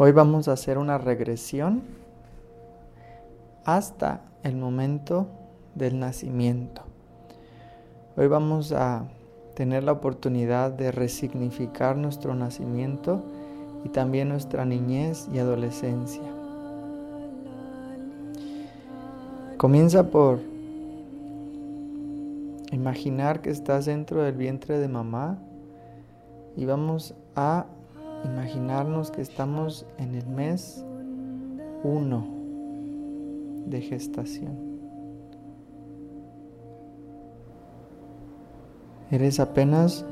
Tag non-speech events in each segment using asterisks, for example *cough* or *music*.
Hoy vamos a hacer una regresión hasta el momento del nacimiento. Hoy vamos a tener la oportunidad de resignificar nuestro nacimiento y también nuestra niñez y adolescencia. Comienza por imaginar que estás dentro del vientre de mamá y vamos a imaginarnos que estamos en el mes 1 de gestación. Eres apenas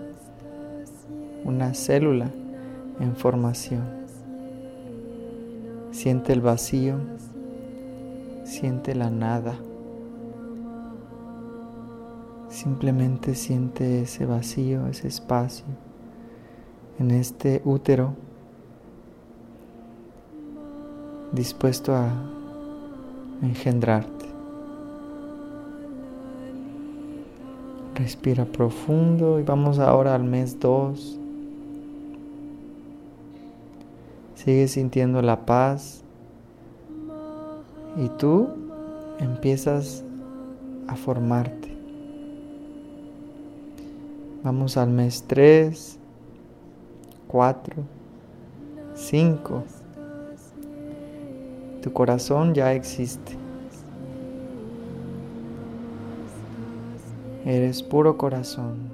una célula en formación. Siente el vacío, siente la nada. Simplemente siente ese vacío, ese espacio en este útero dispuesto a engendrarte. Respira profundo y vamos ahora al mes 2. Sigue sintiendo la paz y tú empiezas a formarte. Vamos al mes 3, 4, 5. Tu corazón ya existe. Eres puro corazón.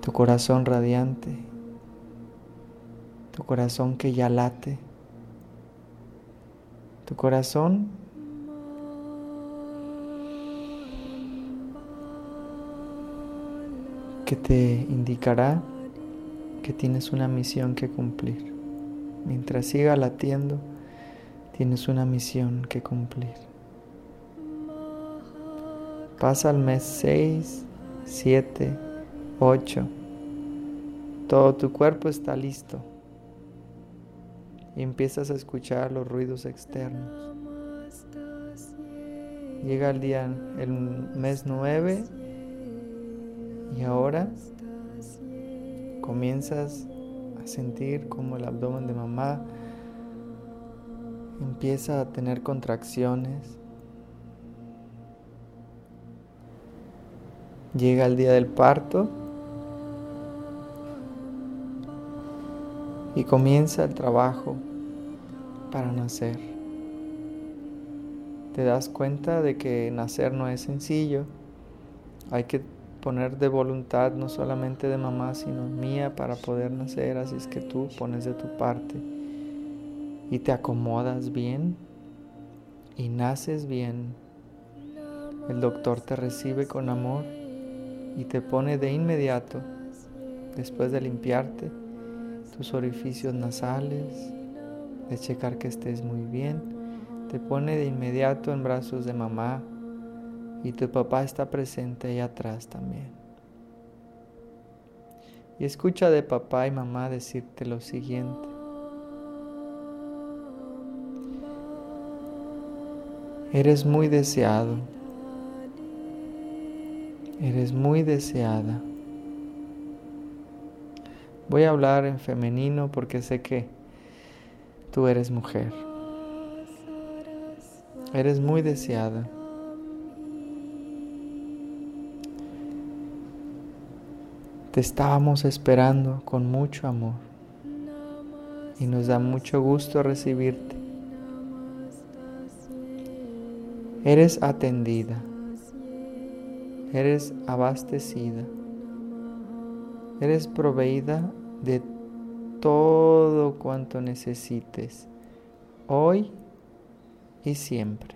Tu corazón radiante. Tu corazón que ya late. Tu corazón te indicará que tienes una misión que cumplir. Mientras siga latiendo, tienes una misión que cumplir. Pasa al mes 6, 7, 8. Todo tu cuerpo está listo. Y empiezas a escuchar los ruidos externos. Llega el día, el mes 9 y ahora comienzas a sentir como el abdomen de mamá empieza a tener contracciones Llega el día del parto y comienza el trabajo para nacer. Te das cuenta de que nacer no es sencillo. Hay que poner de voluntad no solamente de mamá, sino mía para poder nacer. Así es que tú pones de tu parte y te acomodas bien y naces bien. El doctor te recibe con amor y te pone de inmediato, después de limpiarte tus orificios nasales, de checar que estés muy bien, te pone de inmediato en brazos de mamá y tu papá está presente ahí atrás también. Y escucha de papá y mamá decirte lo siguiente. Eres muy deseado. Eres muy deseada. Voy a hablar en femenino porque sé que tú eres mujer. Eres muy deseada. Te estábamos esperando con mucho amor y nos da mucho gusto recibirte. Eres atendida eres abastecida, eres proveída de todo cuanto necesites, hoy y siempre.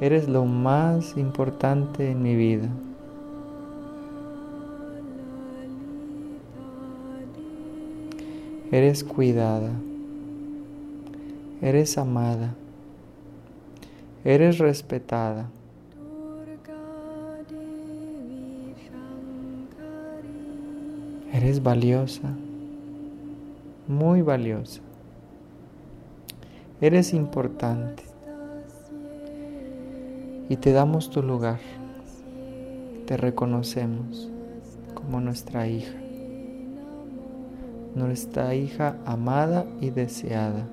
Eres lo más importante en mi vida. Eres cuidada. Eres amada. Eres respetada. Eres valiosa, muy valiosa. Eres importante. Y te damos tu lugar. Te reconocemos como nuestra hija. Nuestra hija amada y deseada.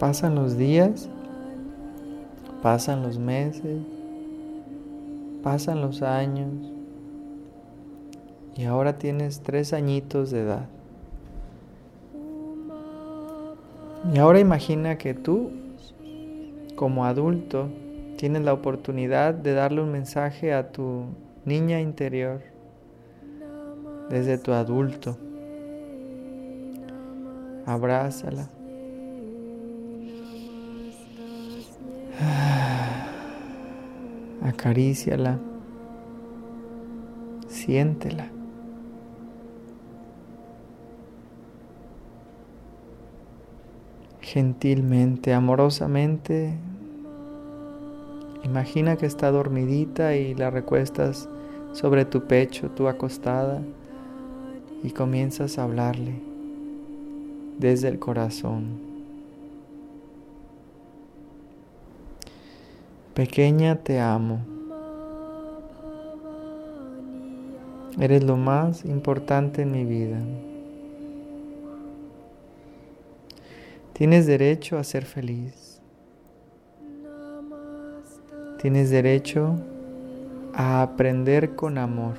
Pasan los días, pasan los meses, pasan los años y ahora tienes tres añitos de edad. Y ahora imagina que tú, como adulto, tienes la oportunidad de darle un mensaje a tu niña interior desde tu adulto. Abrázala. *sighs* Acaríciala. Siéntela. Gentilmente, amorosamente, imagina que está dormidita y la recuestas sobre tu pecho, tú acostada, y comienzas a hablarle desde el corazón. Pequeña, te amo. Eres lo más importante en mi vida. Tienes derecho a ser feliz. Tienes derecho a aprender con amor.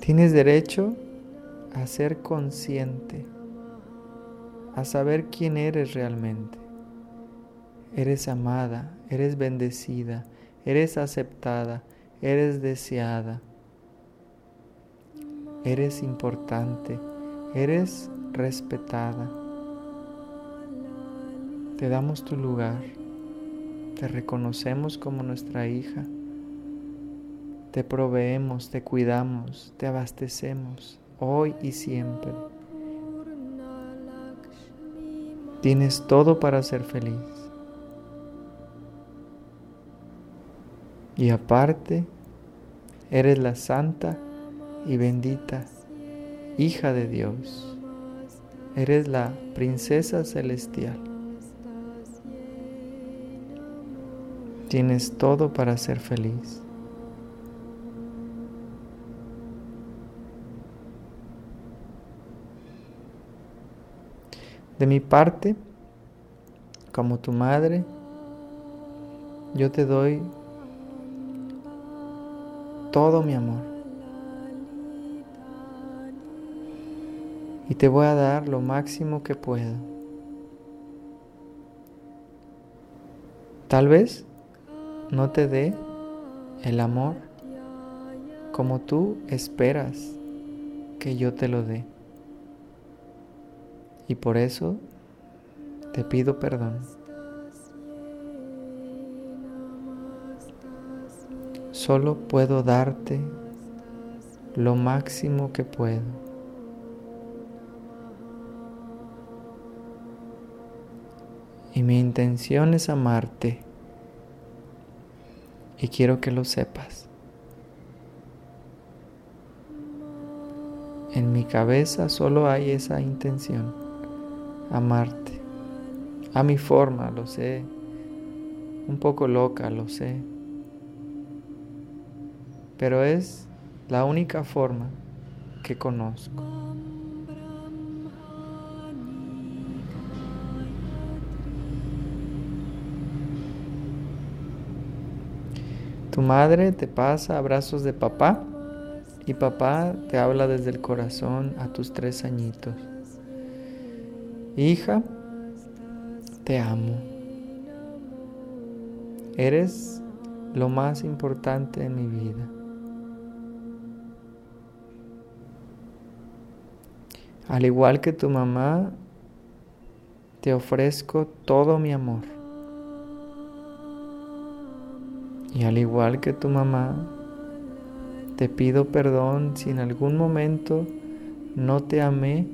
Tienes derecho a ser consciente, a saber quién eres realmente. Eres amada, eres bendecida, eres aceptada, eres deseada, eres importante, eres respetada. Te damos tu lugar, te reconocemos como nuestra hija, te proveemos, te cuidamos, te abastecemos hoy y siempre. Tienes todo para ser feliz. Y aparte, eres la santa y bendita hija de Dios. Eres la princesa celestial. Tienes todo para ser feliz. De mi parte, como tu madre, yo te doy todo mi amor. Y te voy a dar lo máximo que puedo. Tal vez no te dé el amor como tú esperas que yo te lo dé. Y por eso te pido perdón. Solo puedo darte lo máximo que puedo. Y mi intención es amarte. Y quiero que lo sepas. En mi cabeza solo hay esa intención, amarte. A mi forma, lo sé. Un poco loca, lo sé pero es la única forma que conozco. Tu madre te pasa abrazos de papá y papá te habla desde el corazón a tus tres añitos. Hija, te amo. Eres lo más importante en mi vida. Al igual que tu mamá, te ofrezco todo mi amor. Y al igual que tu mamá, te pido perdón si en algún momento no te amé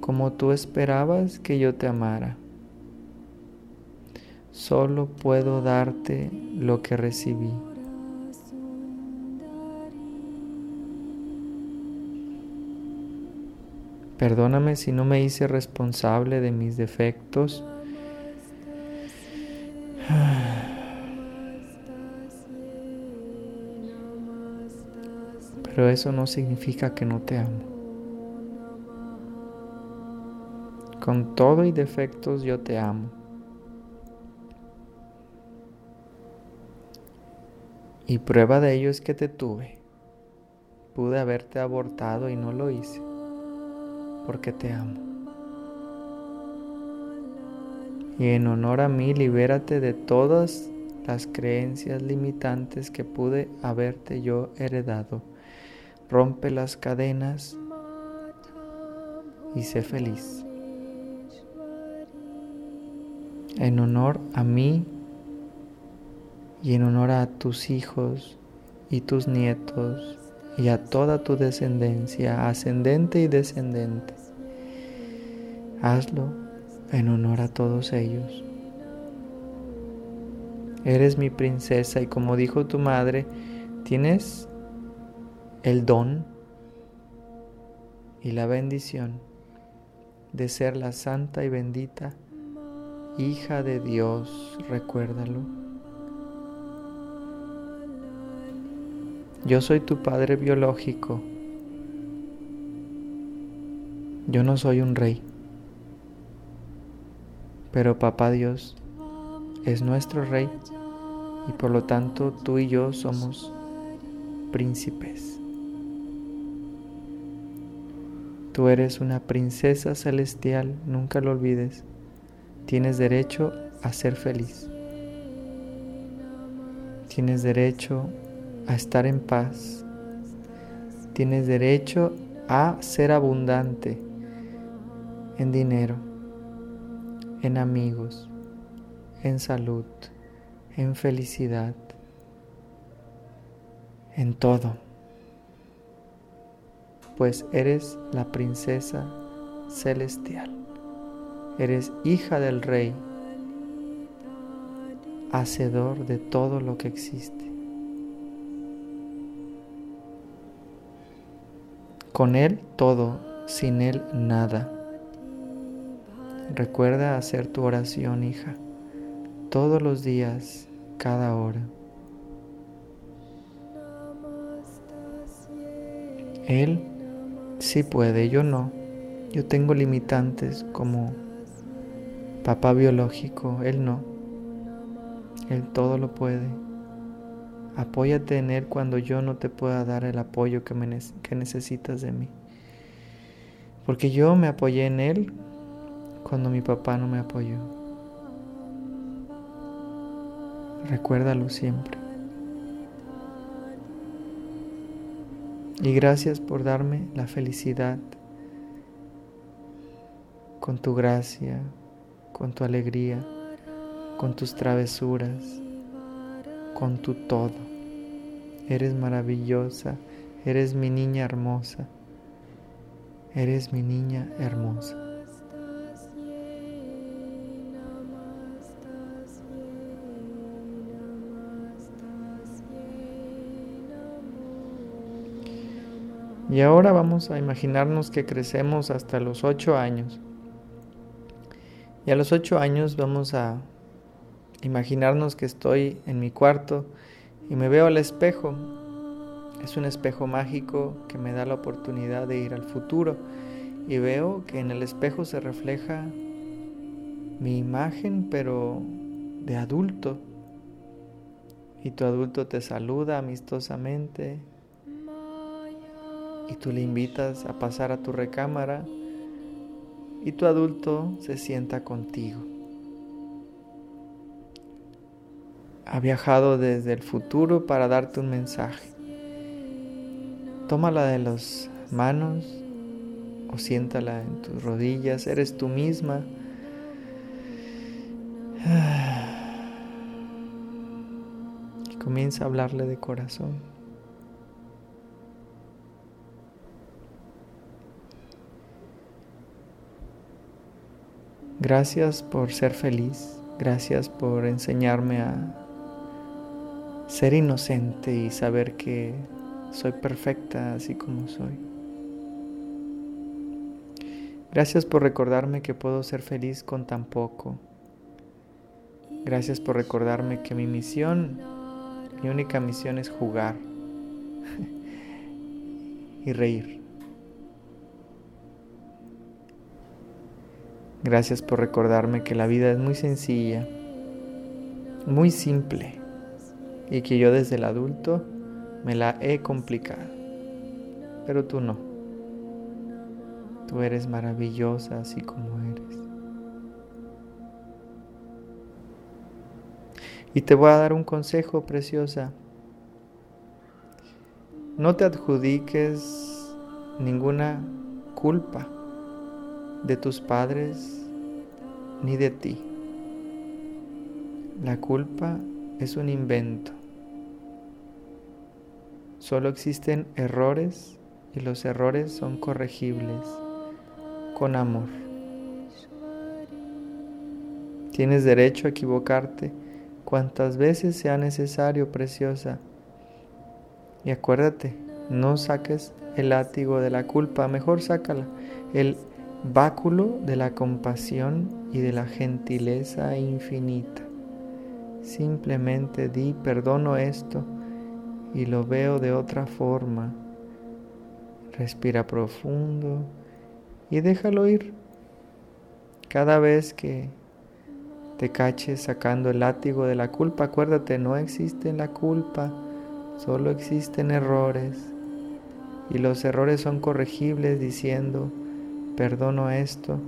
como tú esperabas que yo te amara. Solo puedo darte lo que recibí. Perdóname si no me hice responsable de mis defectos. Pero eso no significa que no te amo. Con todo y defectos yo te amo. Y prueba de ello es que te tuve. Pude haberte abortado y no lo hice porque te amo. Y en honor a mí, libérate de todas las creencias limitantes que pude haberte yo heredado. Rompe las cadenas y sé feliz. En honor a mí y en honor a tus hijos y tus nietos y a toda tu descendencia, ascendente y descendente. Hazlo en honor a todos ellos. Eres mi princesa y como dijo tu madre, tienes el don y la bendición de ser la santa y bendita hija de Dios, recuérdalo. Yo soy tu padre biológico. Yo no soy un rey. Pero papá Dios es nuestro rey y por lo tanto tú y yo somos príncipes. Tú eres una princesa celestial, nunca lo olvides. Tienes derecho a ser feliz. Tienes derecho a estar en paz. Tienes derecho a ser abundante en dinero, en amigos, en salud, en felicidad, en todo. Pues eres la princesa celestial. Eres hija del rey, hacedor de todo lo que existe. Con Él todo, sin Él nada. Recuerda hacer tu oración, hija, todos los días, cada hora. Él sí puede, yo no. Yo tengo limitantes como papá biológico, Él no. Él todo lo puede. Apóyate en Él cuando yo no te pueda dar el apoyo que, me, que necesitas de mí. Porque yo me apoyé en Él cuando mi papá no me apoyó. Recuérdalo siempre. Y gracias por darme la felicidad con tu gracia, con tu alegría, con tus travesuras con tu todo. Eres maravillosa, eres mi niña hermosa, eres mi niña hermosa. Y ahora vamos a imaginarnos que crecemos hasta los ocho años. Y a los ocho años vamos a Imaginarnos que estoy en mi cuarto y me veo al espejo. Es un espejo mágico que me da la oportunidad de ir al futuro y veo que en el espejo se refleja mi imagen, pero de adulto. Y tu adulto te saluda amistosamente y tú le invitas a pasar a tu recámara y tu adulto se sienta contigo. ha viajado desde el futuro para darte un mensaje. Tómala de las manos o siéntala en tus rodillas, eres tú misma. *sighs* Y comienza a hablarle de corazón. Gracias por ser feliz, gracias por enseñarme a ser inocente y saber que soy perfecta así como soy. Gracias por recordarme que puedo ser feliz con tan poco. Gracias por recordarme que mi misión, mi única misión es jugar *laughs* y reír. Gracias por recordarme que la vida es muy sencilla, muy simple y que yo desde el adulto me la he complicado. Pero tú no. Tú eres maravillosa así como eres. Y te voy a dar un consejo, preciosa. No te adjudiques ninguna culpa de tus padres ni de ti. La culpa es un invento. Solo existen errores y los errores son corregibles con amor. Tienes derecho a equivocarte cuantas veces sea necesario, preciosa. Y acuérdate, no saques el látigo de la culpa, mejor sácala, el báculo de la compasión y de la gentileza infinita. Simplemente di, perdono esto y lo veo de otra forma. Respira profundo y déjalo ir. Cada vez que te caches sacando el látigo de la culpa. Acuérdate, no existe la culpa, solo existen errores. Y los errores son corregibles diciendo, perdono esto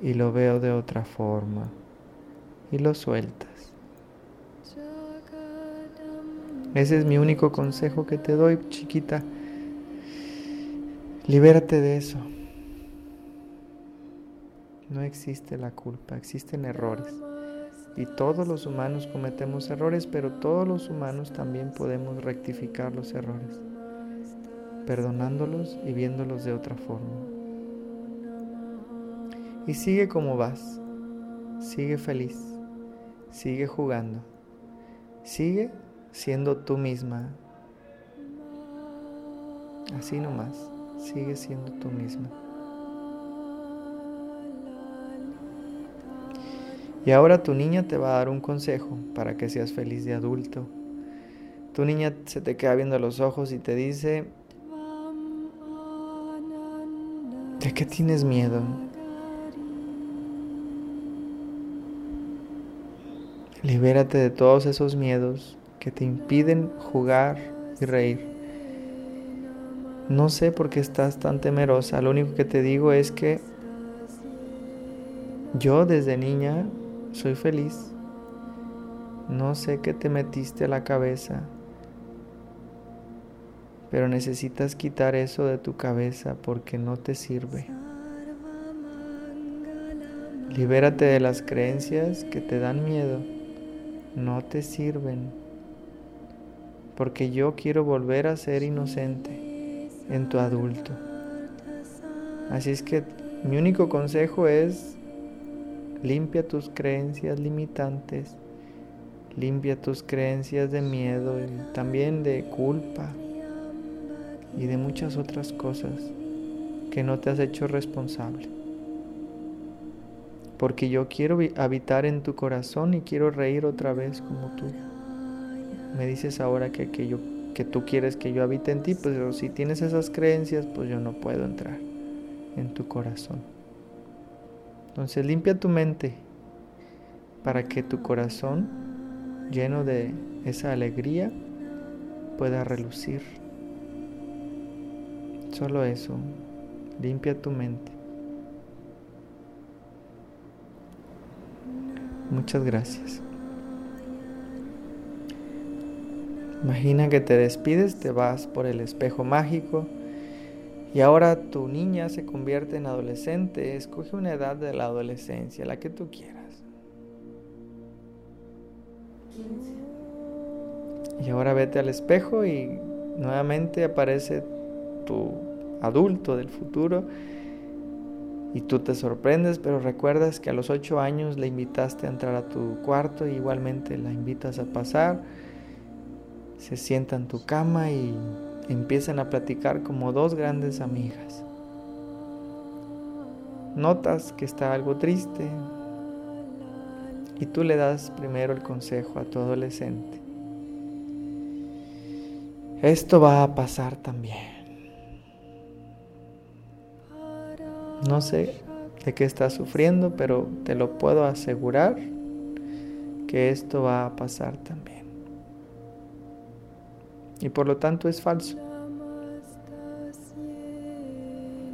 y lo veo de otra forma. Y lo sueltas. Ese es mi único consejo que te doy, chiquita. Libérate de eso. No existe la culpa, existen errores. Y todos los humanos cometemos errores, pero todos los humanos también podemos rectificar los errores, perdonándolos y viéndolos de otra forma. Y sigue como vas, sigue feliz, sigue jugando, sigue siendo tú misma. Así nomás, sigue siendo tú misma. Y ahora tu niña te va a dar un consejo para que seas feliz de adulto. Tu niña se te queda viendo los ojos y te dice, ¿de qué tienes miedo? Libérate de todos esos miedos que te impiden jugar y reír. No sé por qué estás tan temerosa, lo único que te digo es que yo desde niña soy feliz. No sé qué te metiste a la cabeza, pero necesitas quitar eso de tu cabeza porque no te sirve. Libérate de las creencias que te dan miedo, no te sirven, porque yo quiero volver a ser inocente en tu adulto. Así es que mi único consejo es Limpia tus creencias limitantes, limpia tus creencias de miedo y también de culpa y de muchas otras cosas que no te has hecho responsable. Porque yo quiero habitar en tu corazón y quiero reír otra vez como tú. Me dices ahora que, que, yo, que tú quieres que yo habite en ti, pero si tienes esas creencias, pues yo no puedo entrar en tu corazón. Entonces limpia tu mente para que tu corazón, lleno de esa alegría, pueda relucir. Solo eso, limpia tu mente. Muchas gracias. Imagina que te despides, te vas por el espejo mágico y ahora tu niña se convierte en adolescente. Escoge una edad de la adolescencia, la que tú quieras. Y ahora vete al espejo y nuevamente aparece tu adulto del futuro y tú te sorprendes, pero recuerdas que a los ocho años le invitaste a entrar a tu cuarto y igualmente la invitas a pasar. Se sienta en tu cama y empiezan a platicar como dos grandes amigas. notas que está algo triste y tú le das primero el consejo a tu adolescente. Esto va a pasar también. No sé de qué estás sufriendo, pero te lo puedo asegurar que esto va a pasar también. Y por lo tanto es falso.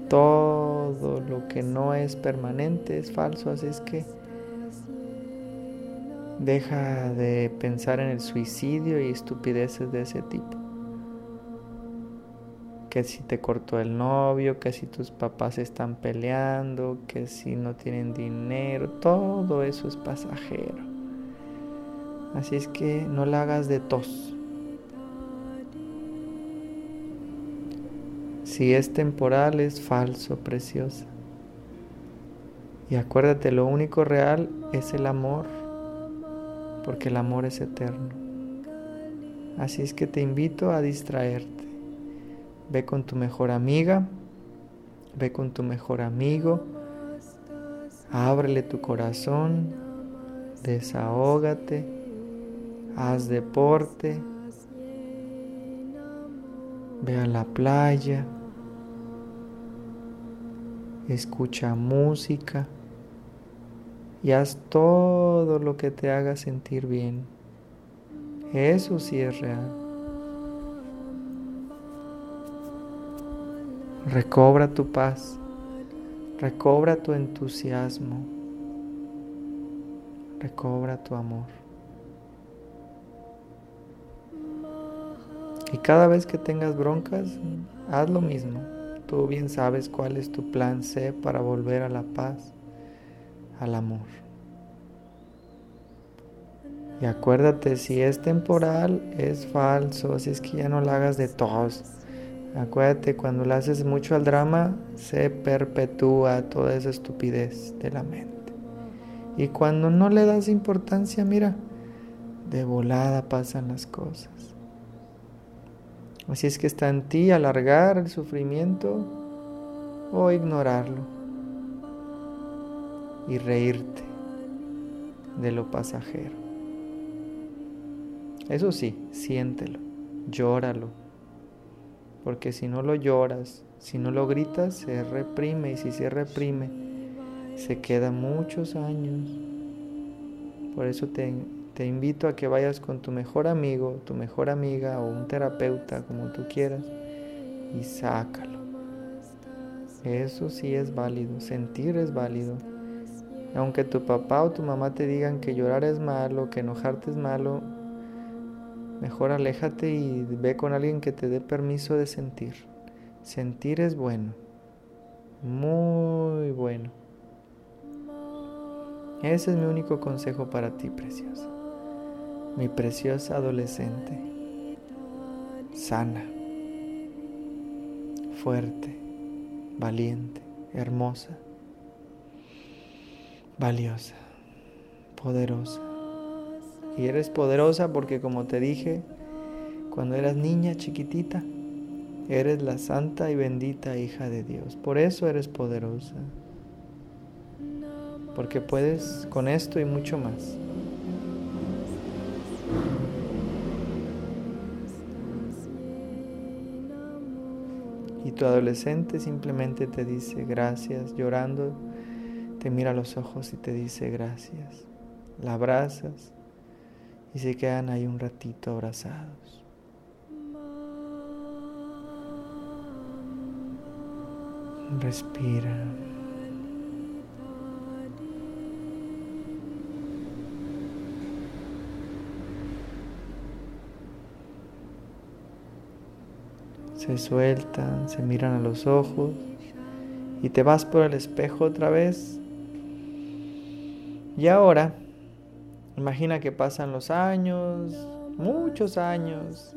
Todo lo que no es permanente es falso, así es que deja de pensar en el suicidio y estupideces de ese tipo. Que si te cortó el novio, que si tus papás están peleando, que si no tienen dinero, todo eso es pasajero. Así es que no la hagas de tos. Si es temporal, es falso, preciosa. Y acuérdate, lo único real es el amor, porque el amor es eterno. Así es que te invito a distraerte. Ve con tu mejor amiga, ve con tu mejor amigo, ábrele tu corazón, desahógate, haz deporte, ve a la playa. Escucha música. Y haz todo lo que te haga sentir bien. Eso sí es real. Recobra tu paz, recobra tu entusiasmo, recobra tu amor. Y cada vez que tengas broncas, haz lo mismo. Tú bien sabes cuál es tu plan C para volver a la paz, al amor. Y acuérdate, si es temporal, es falso, así es que ya no la hagas de todos. Acuérdate, cuando le haces mucho al drama, se perpetúa toda esa estupidez de la mente. Y cuando no le das importancia, mira, de volada pasan las cosas. Así es que está en ti alargar el sufrimiento o ignorarlo y reírte de lo pasajero. Eso sí, siéntelo, llóralo, porque si no lo lloras, si no lo gritas, se reprime y si se reprime, se queda muchos años. Por eso te te invito a que vayas con tu mejor amigo, tu mejor amiga o un terapeuta, como tú quieras, y sácalo. Eso sí es válido, sentir es válido. Aunque tu papá o tu mamá te digan que llorar es malo, que enojarte es malo, mejor aléjate y ve con alguien que te dé permiso de sentir. Sentir es bueno, muy bueno. Ese es mi único consejo para ti, preciosa. Mi preciosa adolescente, sana, fuerte, valiente, hermosa, valiosa, poderosa. Y eres poderosa porque como te dije, cuando eras niña chiquitita, eres la santa y bendita hija de Dios. Por eso eres poderosa. Porque puedes con esto y mucho más. Y tu adolescente simplemente te dice gracias, llorando, te mira a los ojos y te dice gracias. La abrazas y se quedan ahí un ratito abrazados. Respira. se sueltan, se miran a los ojos y te vas por el espejo otra vez. Y ahora, imagina que pasan los años, muchos años,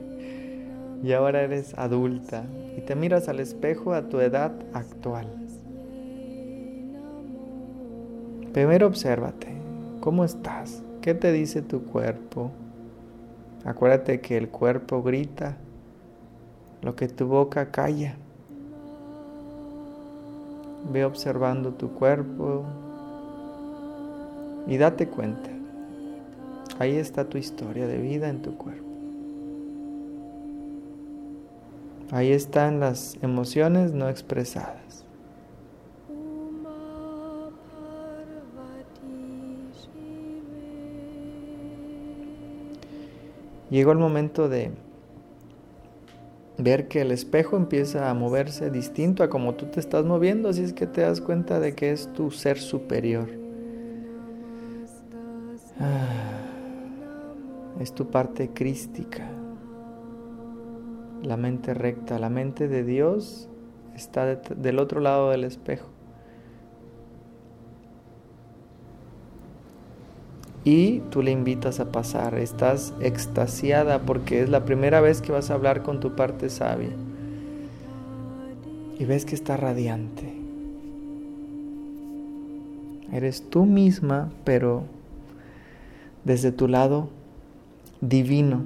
*laughs* y ahora eres adulta y te miras al espejo a tu edad actual. Primero obsérvate, ¿cómo estás? ¿Qué te dice tu cuerpo? Acuérdate que el cuerpo grita lo que tu boca calla. ve observando tu cuerpo y date cuenta. Ahí está tu historia de vida en tu cuerpo. Ahí están las emociones no expresadas. Llegó el momento de ver que el espejo empieza a moverse distinto a como tú te estás moviendo, así es que te das cuenta de que es tu ser superior. Ah, es tu parte crística, la mente recta, la mente de Dios está del otro lado del espejo. y tú le invitas a pasar. Estás extasiada porque es la primera vez que vas a hablar con tu parte sabia. Y ves que está radiante. Eres tú misma, pero desde tu lado divino,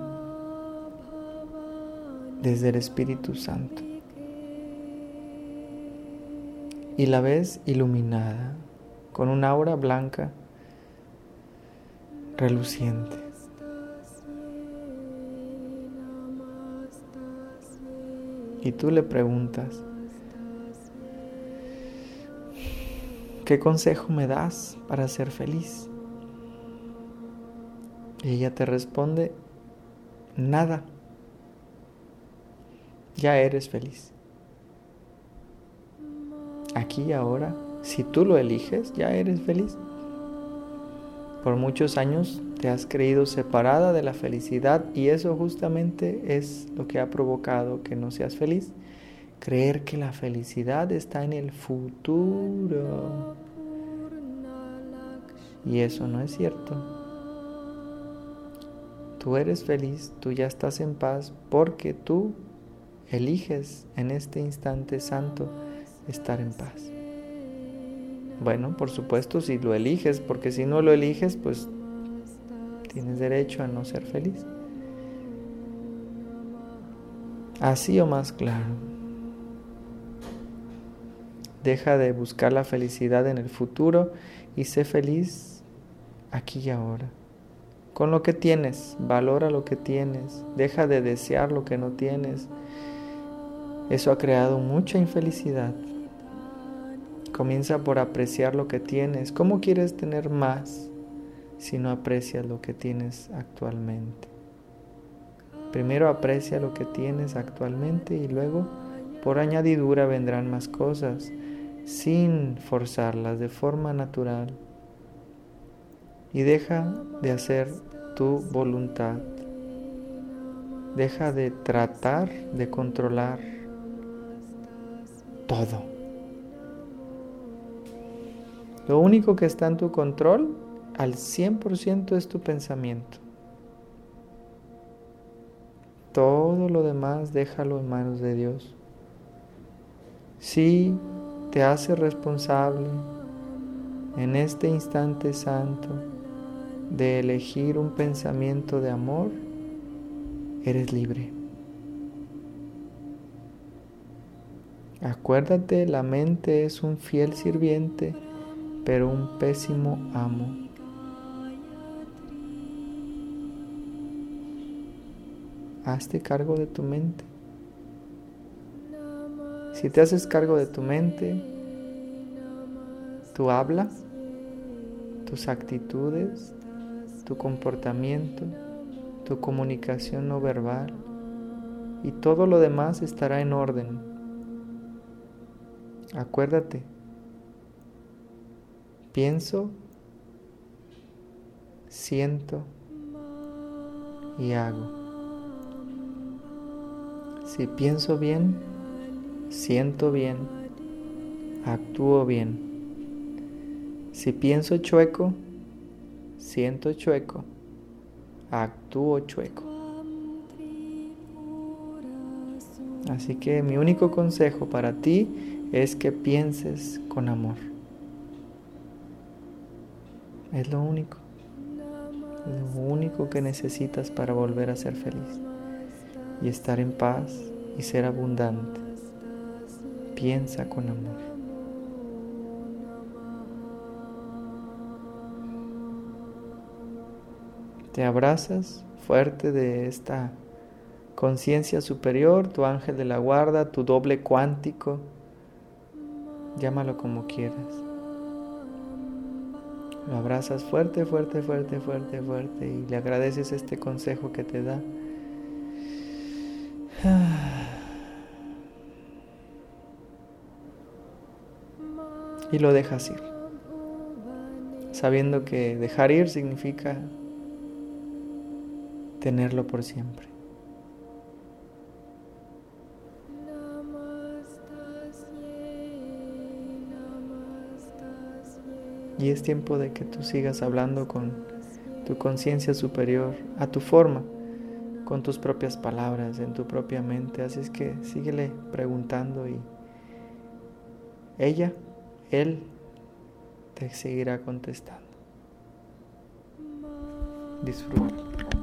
desde el Espíritu Santo. Y la ves iluminada, con un aura blanca reluciente. Y tú le preguntas, ¿qué consejo me das para ser feliz? Y ella te responde, nada, ya eres feliz. Aquí y ahora, si tú lo eliges, ya eres feliz. Por muchos años te has creído separada de la felicidad y eso justamente es lo que ha provocado que no seas feliz. Creer que la felicidad está en el futuro. Y eso no es cierto. Tú eres feliz, tú ya estás en paz porque tú eliges en este instante santo estar en paz. Bueno, por supuesto, si lo eliges, porque si no lo eliges, pues tienes derecho a no ser feliz. Así o más claro. Deja de buscar la felicidad en el futuro y sé feliz aquí y ahora. Con lo que tienes, valora lo que tienes, deja de desear lo que no tienes. Eso ha creado mucha infelicidad. Comienza por apreciar lo que tienes. ¿Cómo quieres tener más si no aprecias lo que tienes actualmente? Primero aprecia lo que tienes actualmente y luego por añadidura vendrán más cosas sin forzarlas de forma natural. Y deja de hacer tu voluntad. Deja de tratar de controlar todo. Lo único que está en tu control al 100% es tu pensamiento. Todo lo demás déjalo en manos de Dios. Si te hace responsable en este instante santo de elegir un pensamiento de amor, eres libre. Acuérdate, la mente es un fiel sirviente pero un pésimo amo. Hazte cargo de tu mente. Si te haces cargo de tu mente, tu habla, tus actitudes, tu comportamiento, tu comunicación no verbal y todo lo demás estará en orden. Acuérdate, Pienso, siento y hago. Si pienso bien, siento bien, actúo bien. Si pienso chueco, siento chueco, actúo chueco. Así que mi único consejo para ti es que pienses con amor. Es lo único. Lo único que necesitas para volver a ser feliz y estar en paz y ser abundante. Piensa con amor. Te abrazas fuerte de esta conciencia superior, tu ángel de la guarda, tu doble cuántico, llámalo como quieras. Lo abrazas fuerte, fuerte, fuerte, fuerte, fuerte y le agradeces este consejo que te da. *sighs* Y lo dejas ir, sabiendo que dejar ir significa tenerlo por siempre. Y es tiempo de que tú sigas hablando con tu conciencia superior, a tu forma, con tus propias palabras, en tu propia mente. Así es que síguele preguntando y ella, él, te seguirá contestando. Disfruta.